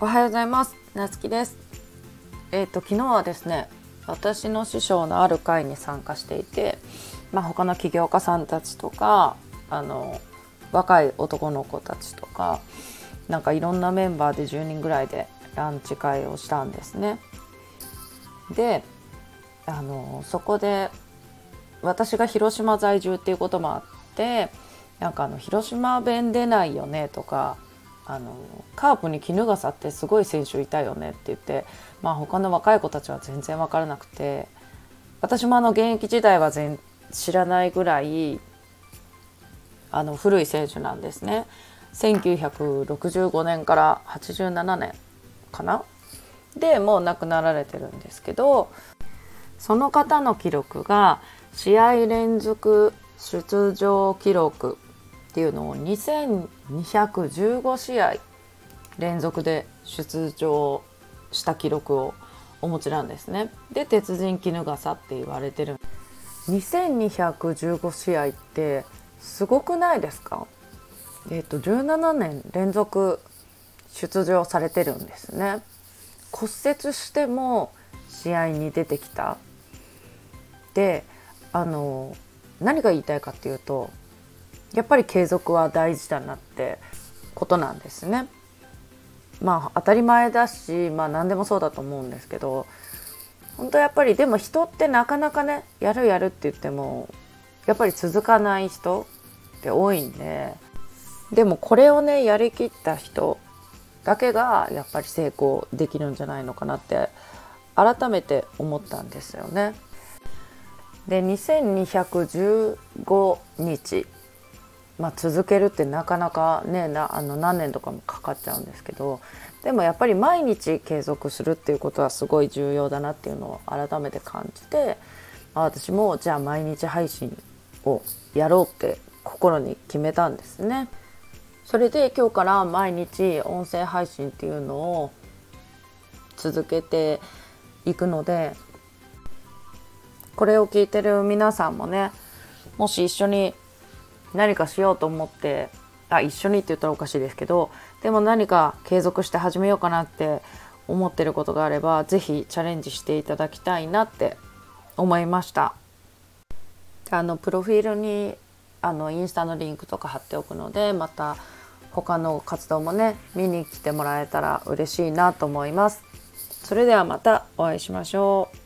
おはようございます。なつきです。えっ、ー、と昨日はですね私の師匠のある会に参加していてまあ他の起業家さんたちとかあの若い男の子たちとかなんかいろんなメンバーで10人ぐらいでランチ会をしたんですね。であのそこで私が広島在住っていうこともあってなんかあの広島弁出ないよねとかあのカープに衣笠ってすごい選手いたよねって言って、まあ、他の若い子たちは全然分からなくて私もあの現役時代は全知らないぐらいあの古い選手なんですね。1965年から87年かな？でもう亡くなられてるんですけどその方の記録が試合連続出場記録っていうのを2215試合連続で出場した記録をお持ちなんですね。で鉄人衣笠って言われてる2215試合ってすごくないですか？えっ、ー、と17年連続出場されてるんですね。骨折しても試合に出てきた。であの何が言いたいかっていうとやっぱり継続は大事だなってことなんですね。まあ当たり前だし、まあ、何でもそうだと思うんですけど本当やっぱりでも人ってなかなかねやるやるって言ってもやっぱり続かない人って多いんででもこれをねやりきった人だけがやっぱり成功できるんじゃないのかなって改めて思ったんですよね。で2215日まあ、続けるってなかなかねなあの何年とかもかかっちゃうんですけどでもやっぱり毎日継続するっていうことはすごい重要だなっていうのを改めて感じて、まあ、私もじゃあ毎日配信をやろうって心に決めたんですね。それで今日から毎日音声配信っていうのを続けていくのでこれを聞いてる皆さんもねもし一緒に何かしようと思ってあ一緒にって言ったらおかしいですけどでも何か継続して始めようかなって思ってることがあれば是非チャレンジしていただきたいなって思いました。あのプロフィールにあのインスタのリンクとか貼っておくのでまた他の活動もね見に来てもらえたら嬉しいなと思います。それではまたお会いしましょう。